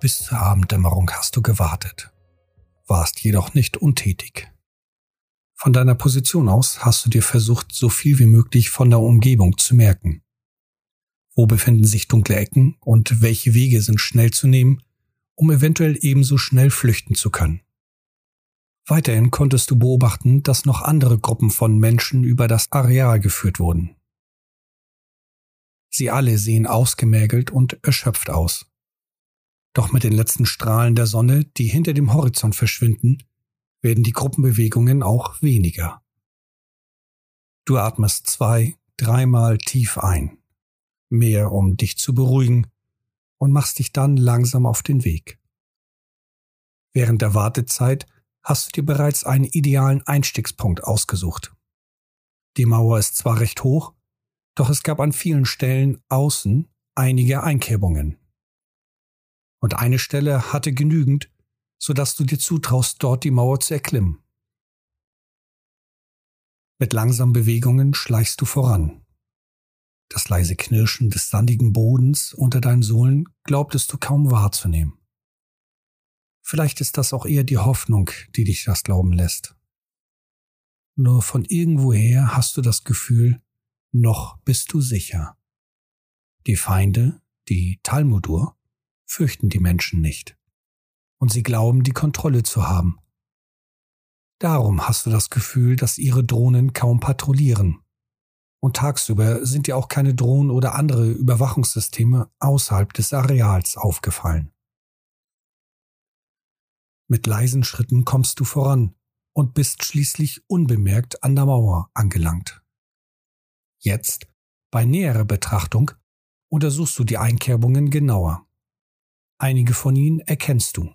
Bis zur Abenddämmerung hast du gewartet, warst jedoch nicht untätig. Von deiner Position aus hast du dir versucht, so viel wie möglich von der Umgebung zu merken. Wo befinden sich dunkle Ecken und welche Wege sind schnell zu nehmen, um eventuell ebenso schnell flüchten zu können. Weiterhin konntest du beobachten, dass noch andere Gruppen von Menschen über das Areal geführt wurden. Sie alle sehen ausgemergelt und erschöpft aus. Doch mit den letzten Strahlen der Sonne, die hinter dem Horizont verschwinden, werden die Gruppenbewegungen auch weniger. Du atmest zwei, dreimal tief ein, mehr um dich zu beruhigen, und machst dich dann langsam auf den Weg. Während der Wartezeit hast du dir bereits einen idealen Einstiegspunkt ausgesucht. Die Mauer ist zwar recht hoch, doch es gab an vielen Stellen außen einige Einkerbungen. Und eine Stelle hatte genügend, sodass du dir zutraust, dort die Mauer zu erklimmen. Mit langsamen Bewegungen schleichst du voran. Das leise Knirschen des sandigen Bodens unter deinen Sohlen glaubtest du kaum wahrzunehmen. Vielleicht ist das auch eher die Hoffnung, die dich das glauben lässt. Nur von irgendwoher hast du das Gefühl, noch bist du sicher. Die Feinde, die Talmudur, fürchten die Menschen nicht und sie glauben, die Kontrolle zu haben. Darum hast du das Gefühl, dass ihre Drohnen kaum patrouillieren. Und tagsüber sind dir auch keine Drohnen oder andere Überwachungssysteme außerhalb des Areals aufgefallen. Mit leisen Schritten kommst du voran und bist schließlich unbemerkt an der Mauer angelangt. Jetzt, bei näherer Betrachtung, untersuchst du die Einkerbungen genauer. Einige von ihnen erkennst du.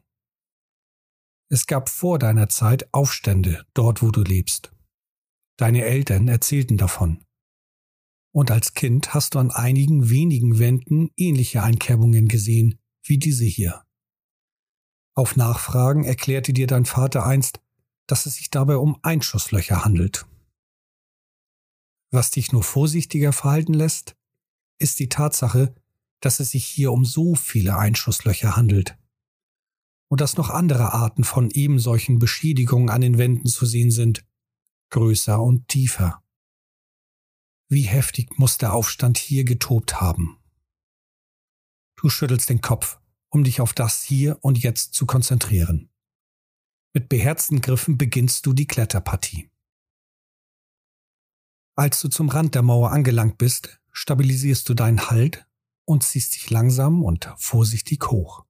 Es gab vor deiner Zeit Aufstände dort, wo du lebst. Deine Eltern erzählten davon. Und als Kind hast du an einigen wenigen Wänden ähnliche Einkerbungen gesehen, wie diese hier. Auf Nachfragen erklärte dir dein Vater einst, dass es sich dabei um Einschusslöcher handelt. Was dich nur vorsichtiger verhalten lässt, ist die Tatsache, dass es sich hier um so viele Einschusslöcher handelt und dass noch andere Arten von ebensolchen Beschädigungen an den Wänden zu sehen sind, größer und tiefer. Wie heftig muss der Aufstand hier getobt haben. Du schüttelst den Kopf, um dich auf das hier und jetzt zu konzentrieren. Mit beherzten Griffen beginnst du die Kletterpartie. Als du zum Rand der Mauer angelangt bist, stabilisierst du deinen Halt und ziehst dich langsam und vorsichtig hoch.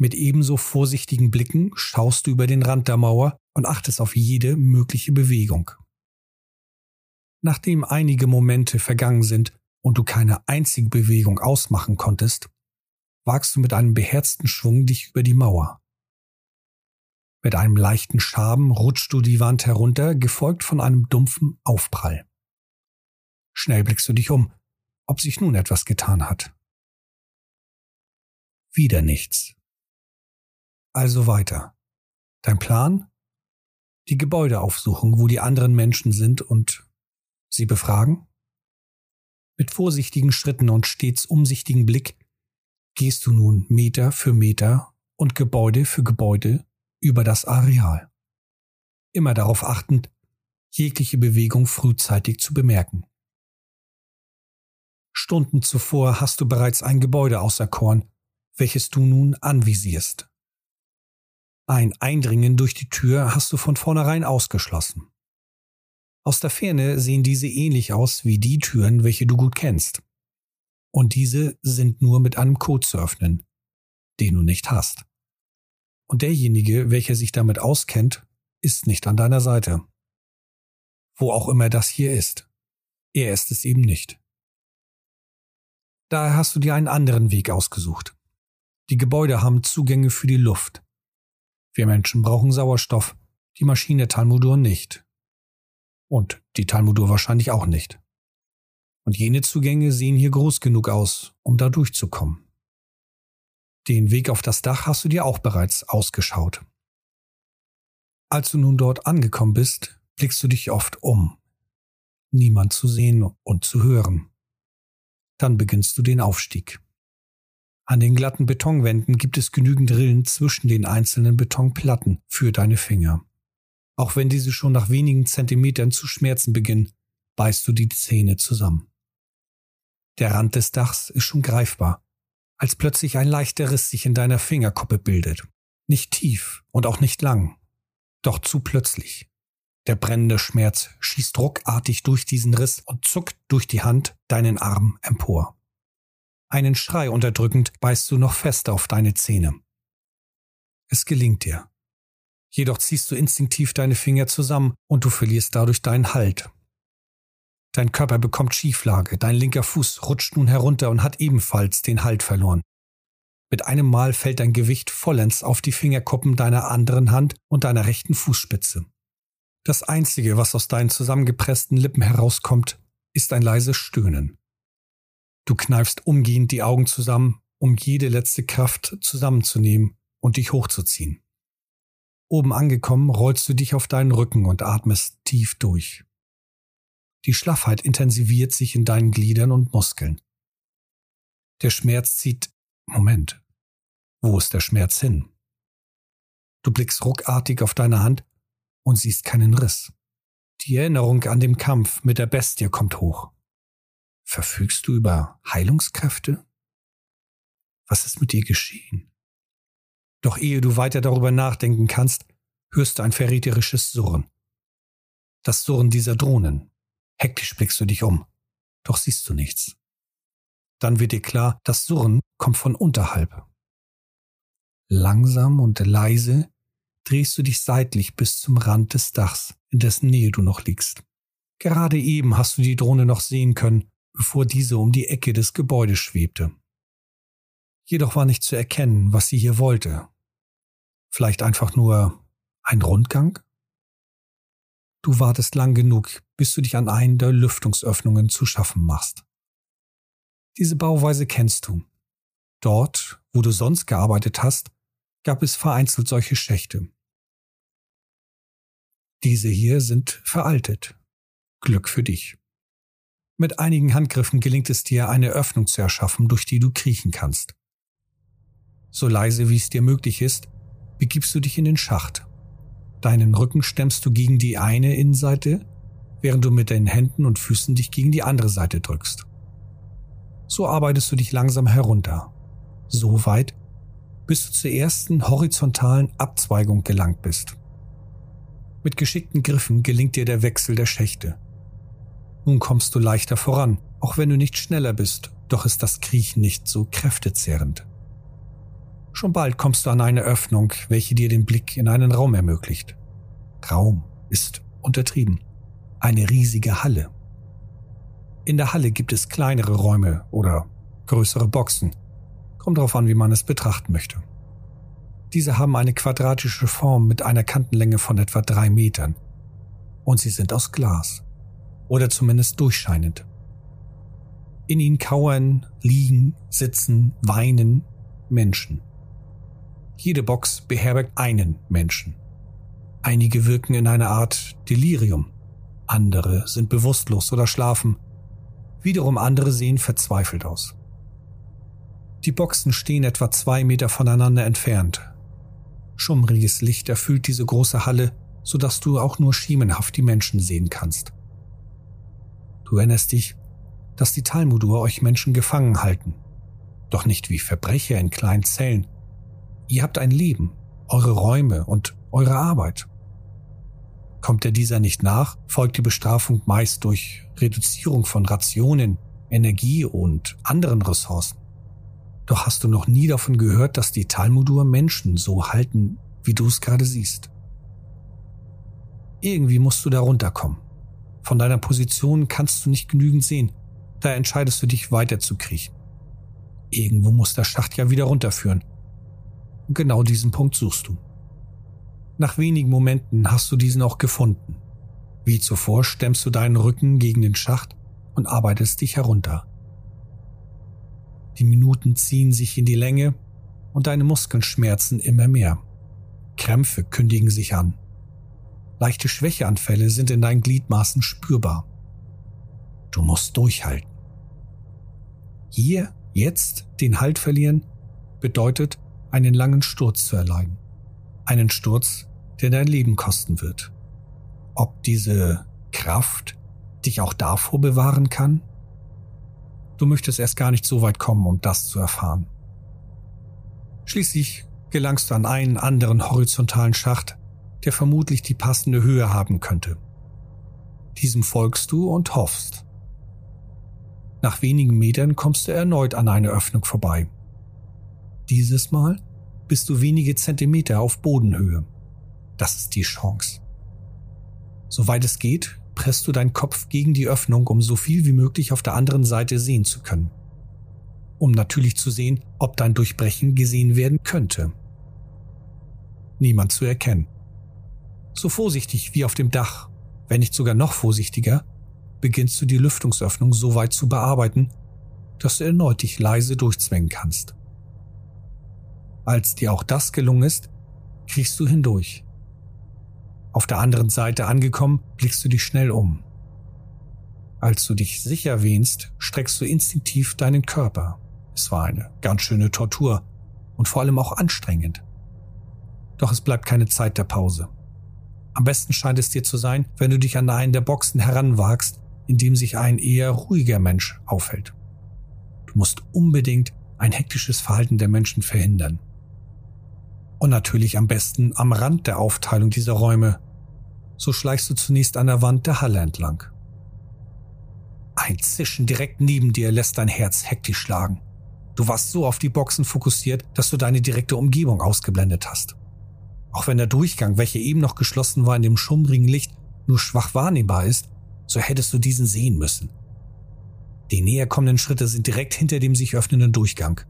Mit ebenso vorsichtigen Blicken schaust du über den Rand der Mauer und achtest auf jede mögliche Bewegung. Nachdem einige Momente vergangen sind und du keine einzige Bewegung ausmachen konntest, wagst du mit einem beherzten Schwung dich über die Mauer. Mit einem leichten Schaben rutschst du die Wand herunter, gefolgt von einem dumpfen Aufprall. Schnell blickst du dich um, ob sich nun etwas getan hat. Wieder nichts. Also weiter. Dein Plan? Die Gebäude aufsuchen, wo die anderen Menschen sind und sie befragen? Mit vorsichtigen Schritten und stets umsichtigen Blick gehst du nun Meter für Meter und Gebäude für Gebäude über das Areal. Immer darauf achtend, jegliche Bewegung frühzeitig zu bemerken. Stunden zuvor hast du bereits ein Gebäude auserkoren, welches du nun anvisierst. Ein Eindringen durch die Tür hast du von vornherein ausgeschlossen. Aus der Ferne sehen diese ähnlich aus wie die Türen, welche du gut kennst. Und diese sind nur mit einem Code zu öffnen, den du nicht hast. Und derjenige, welcher sich damit auskennt, ist nicht an deiner Seite. Wo auch immer das hier ist. Er ist es eben nicht. Daher hast du dir einen anderen Weg ausgesucht. Die Gebäude haben Zugänge für die Luft. Wir Menschen brauchen Sauerstoff, die Maschine Talmudur nicht. Und die Talmudur wahrscheinlich auch nicht. Und jene Zugänge sehen hier groß genug aus, um da durchzukommen. Den Weg auf das Dach hast du dir auch bereits ausgeschaut. Als du nun dort angekommen bist, blickst du dich oft um. Niemand zu sehen und zu hören. Dann beginnst du den Aufstieg. An den glatten Betonwänden gibt es genügend Rillen zwischen den einzelnen Betonplatten für deine Finger. Auch wenn diese schon nach wenigen Zentimetern zu schmerzen beginnen, beißt du die Zähne zusammen. Der Rand des Dachs ist schon greifbar, als plötzlich ein leichter Riss sich in deiner Fingerkuppe bildet. Nicht tief und auch nicht lang, doch zu plötzlich. Der brennende Schmerz schießt ruckartig durch diesen Riss und zuckt durch die Hand deinen Arm empor. Einen Schrei unterdrückend beißt du noch fester auf deine Zähne. Es gelingt dir. Jedoch ziehst du instinktiv deine Finger zusammen und du verlierst dadurch deinen Halt. Dein Körper bekommt Schieflage, dein linker Fuß rutscht nun herunter und hat ebenfalls den Halt verloren. Mit einem Mal fällt dein Gewicht vollends auf die Fingerkuppen deiner anderen Hand und deiner rechten Fußspitze. Das Einzige, was aus deinen zusammengepressten Lippen herauskommt, ist ein leises Stöhnen. Du kneifst umgehend die Augen zusammen, um jede letzte Kraft zusammenzunehmen und dich hochzuziehen. Oben angekommen, rollst du dich auf deinen Rücken und atmest tief durch. Die Schlaffheit intensiviert sich in deinen Gliedern und Muskeln. Der Schmerz zieht Moment. Wo ist der Schmerz hin? Du blickst ruckartig auf deine Hand und siehst keinen Riss. Die Erinnerung an den Kampf mit der Bestie kommt hoch. Verfügst du über Heilungskräfte? Was ist mit dir geschehen? Doch ehe du weiter darüber nachdenken kannst, hörst du ein verräterisches Surren. Das Surren dieser Drohnen. Hektisch blickst du dich um, doch siehst du nichts. Dann wird dir klar, das Surren kommt von unterhalb. Langsam und leise drehst du dich seitlich bis zum Rand des Dachs, in dessen Nähe du noch liegst. Gerade eben hast du die Drohne noch sehen können, bevor diese um die Ecke des Gebäudes schwebte. Jedoch war nicht zu erkennen, was sie hier wollte. Vielleicht einfach nur ein Rundgang? Du wartest lang genug, bis du dich an einen der Lüftungsöffnungen zu schaffen machst. Diese Bauweise kennst du. Dort, wo du sonst gearbeitet hast, gab es vereinzelt solche Schächte. Diese hier sind veraltet. Glück für dich. Mit einigen Handgriffen gelingt es dir, eine Öffnung zu erschaffen, durch die du kriechen kannst. So leise wie es dir möglich ist, begibst du dich in den Schacht. Deinen Rücken stemmst du gegen die eine Innenseite, während du mit den Händen und Füßen dich gegen die andere Seite drückst. So arbeitest du dich langsam herunter. So weit, bis du zur ersten horizontalen Abzweigung gelangt bist. Mit geschickten Griffen gelingt dir der Wechsel der Schächte. Nun kommst du leichter voran, auch wenn du nicht schneller bist, doch ist das Kriechen nicht so kräftezehrend. Schon bald kommst du an eine Öffnung, welche dir den Blick in einen Raum ermöglicht. Raum ist untertrieben. Eine riesige Halle. In der Halle gibt es kleinere Räume oder größere Boxen. Kommt darauf an, wie man es betrachten möchte. Diese haben eine quadratische Form mit einer Kantenlänge von etwa drei Metern. Und sie sind aus Glas oder zumindest durchscheinend. In ihnen kauern, liegen, sitzen, weinen Menschen. Jede Box beherbergt einen Menschen. Einige wirken in einer Art Delirium, andere sind bewusstlos oder schlafen, wiederum andere sehen verzweifelt aus. Die Boxen stehen etwa zwei Meter voneinander entfernt. Schummriges Licht erfüllt diese große Halle, sodass du auch nur schemenhaft die Menschen sehen kannst. Du erinnerst dich, dass die Talmudur euch Menschen gefangen halten. Doch nicht wie Verbrecher in kleinen Zellen. Ihr habt ein Leben, eure Räume und eure Arbeit. Kommt der dieser nicht nach, folgt die Bestrafung meist durch Reduzierung von Rationen, Energie und anderen Ressourcen. Doch hast du noch nie davon gehört, dass die Talmudur Menschen so halten, wie du es gerade siehst. Irgendwie musst du da runterkommen. Von deiner Position kannst du nicht genügend sehen. Da entscheidest du dich weiter zu kriechen. Irgendwo muss der Schacht ja wieder runterführen. Und genau diesen Punkt suchst du. Nach wenigen Momenten hast du diesen auch gefunden. Wie zuvor stemmst du deinen Rücken gegen den Schacht und arbeitest dich herunter. Die Minuten ziehen sich in die Länge und deine Muskeln schmerzen immer mehr. Krämpfe kündigen sich an. Leichte Schwächeanfälle sind in deinen Gliedmaßen spürbar. Du musst durchhalten. Hier, jetzt, den Halt verlieren, bedeutet, einen langen Sturz zu erleiden. Einen Sturz, der dein Leben kosten wird. Ob diese Kraft dich auch davor bewahren kann? Du möchtest erst gar nicht so weit kommen, um das zu erfahren. Schließlich gelangst du an einen anderen horizontalen Schacht, der vermutlich die passende Höhe haben könnte. Diesem folgst du und hoffst. Nach wenigen Metern kommst du erneut an eine Öffnung vorbei. Dieses Mal bist du wenige Zentimeter auf Bodenhöhe. Das ist die Chance. Soweit es geht, presst du deinen Kopf gegen die Öffnung, um so viel wie möglich auf der anderen Seite sehen zu können. Um natürlich zu sehen, ob dein Durchbrechen gesehen werden könnte. Niemand zu erkennen. So vorsichtig wie auf dem Dach, wenn nicht sogar noch vorsichtiger, beginnst du die Lüftungsöffnung so weit zu bearbeiten, dass du erneut dich leise durchzwängen kannst. Als dir auch das gelungen ist, kriegst du hindurch. Auf der anderen Seite angekommen, blickst du dich schnell um. Als du dich sicher wähnst, streckst du instinktiv deinen Körper. Es war eine ganz schöne Tortur und vor allem auch anstrengend. Doch es bleibt keine Zeit der Pause. Am besten scheint es dir zu sein, wenn du dich an einen der Boxen heranwagst, in dem sich ein eher ruhiger Mensch aufhält. Du musst unbedingt ein hektisches Verhalten der Menschen verhindern. Und natürlich am besten am Rand der Aufteilung dieser Räume. So schleichst du zunächst an der Wand der Halle entlang. Ein Zischen direkt neben dir lässt dein Herz hektisch schlagen. Du warst so auf die Boxen fokussiert, dass du deine direkte Umgebung ausgeblendet hast. Auch wenn der Durchgang, welcher eben noch geschlossen war, in dem schummrigen Licht nur schwach wahrnehmbar ist, so hättest du diesen sehen müssen. Die näher kommenden Schritte sind direkt hinter dem sich öffnenden Durchgang.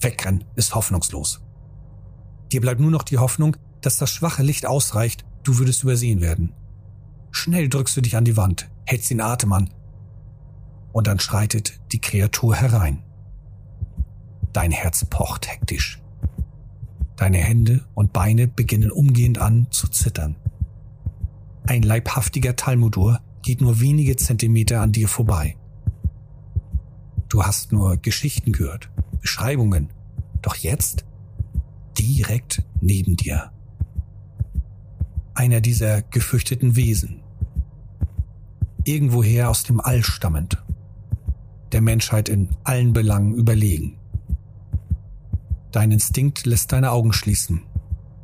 Wegrennen ist hoffnungslos. Dir bleibt nur noch die Hoffnung, dass das schwache Licht ausreicht, du würdest übersehen werden. Schnell drückst du dich an die Wand, hältst den Atem an, und dann schreitet die Kreatur herein. Dein Herz pocht hektisch. Deine Hände und Beine beginnen umgehend an zu zittern. Ein leibhaftiger Talmudur geht nur wenige Zentimeter an dir vorbei. Du hast nur Geschichten gehört, Beschreibungen, doch jetzt direkt neben dir. Einer dieser gefürchteten Wesen. Irgendwoher aus dem All stammend. Der Menschheit in allen Belangen überlegen. Dein Instinkt lässt deine Augen schließen,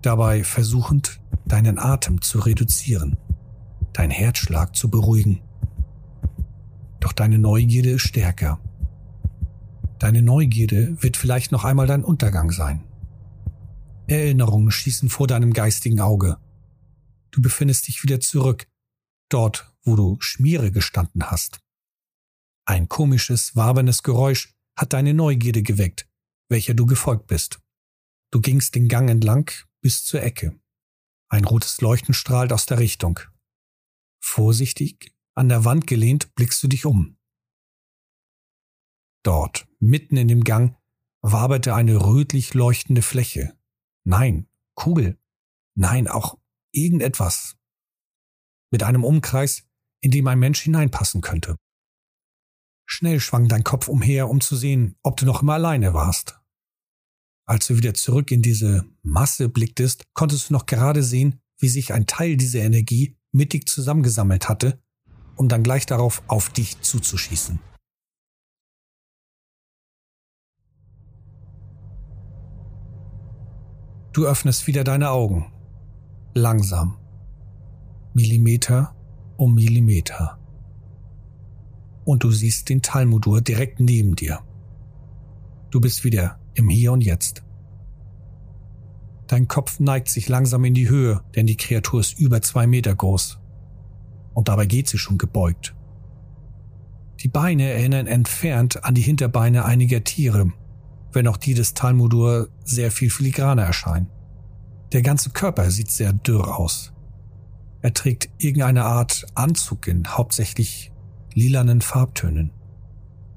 dabei versuchend, deinen Atem zu reduzieren, dein Herzschlag zu beruhigen. Doch deine Neugierde ist stärker. Deine Neugierde wird vielleicht noch einmal dein Untergang sein. Erinnerungen schießen vor deinem geistigen Auge. Du befindest dich wieder zurück, dort, wo du Schmiere gestanden hast. Ein komisches, wabernes Geräusch hat deine Neugierde geweckt welcher du gefolgt bist. Du gingst den Gang entlang bis zur Ecke. Ein rotes Leuchten strahlt aus der Richtung. Vorsichtig, an der Wand gelehnt, blickst du dich um. Dort, mitten in dem Gang, waberte eine rötlich leuchtende Fläche. Nein, Kugel. Nein, auch irgendetwas. Mit einem Umkreis, in dem ein Mensch hineinpassen könnte. Schnell schwang dein Kopf umher, um zu sehen, ob du noch immer alleine warst. Als du wieder zurück in diese Masse blicktest, konntest du noch gerade sehen, wie sich ein Teil dieser Energie mittig zusammengesammelt hatte, um dann gleich darauf auf dich zuzuschießen. Du öffnest wieder deine Augen. Langsam. Millimeter um Millimeter und du siehst den Talmudur direkt neben dir. Du bist wieder im Hier und Jetzt. Dein Kopf neigt sich langsam in die Höhe, denn die Kreatur ist über zwei Meter groß. Und dabei geht sie schon gebeugt. Die Beine erinnern entfernt an die Hinterbeine einiger Tiere, wenn auch die des Talmudur sehr viel filigraner erscheinen. Der ganze Körper sieht sehr dürr aus. Er trägt irgendeine Art Anzug in hauptsächlich lilanen Farbtönen.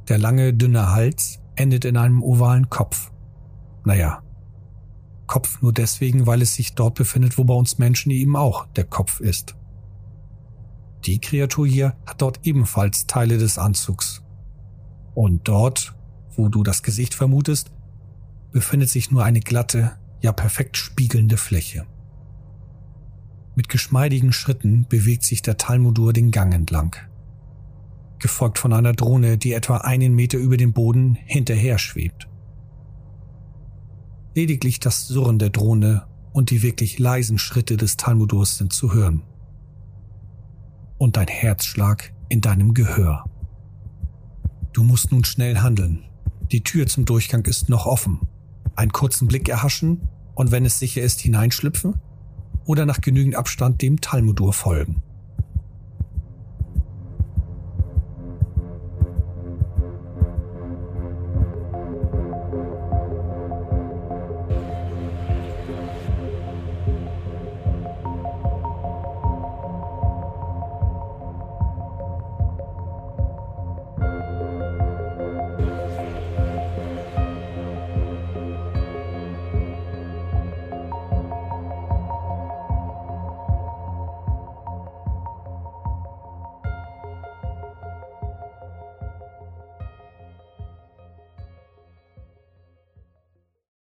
Der lange, dünne Hals endet in einem ovalen Kopf. Naja, Kopf nur deswegen, weil es sich dort befindet, wo bei uns Menschen eben auch der Kopf ist. Die Kreatur hier hat dort ebenfalls Teile des Anzugs. Und dort, wo du das Gesicht vermutest, befindet sich nur eine glatte, ja perfekt spiegelnde Fläche. Mit geschmeidigen Schritten bewegt sich der Talmudur den Gang entlang, gefolgt von einer Drohne, die etwa einen Meter über dem Boden hinterher schwebt. Lediglich das Surren der Drohne und die wirklich leisen Schritte des Talmudurs sind zu hören. Und ein Herzschlag in deinem Gehör. Du musst nun schnell handeln. Die Tür zum Durchgang ist noch offen. Einen kurzen Blick erhaschen und wenn es sicher ist, hineinschlüpfen oder nach genügend Abstand dem Talmudur folgen.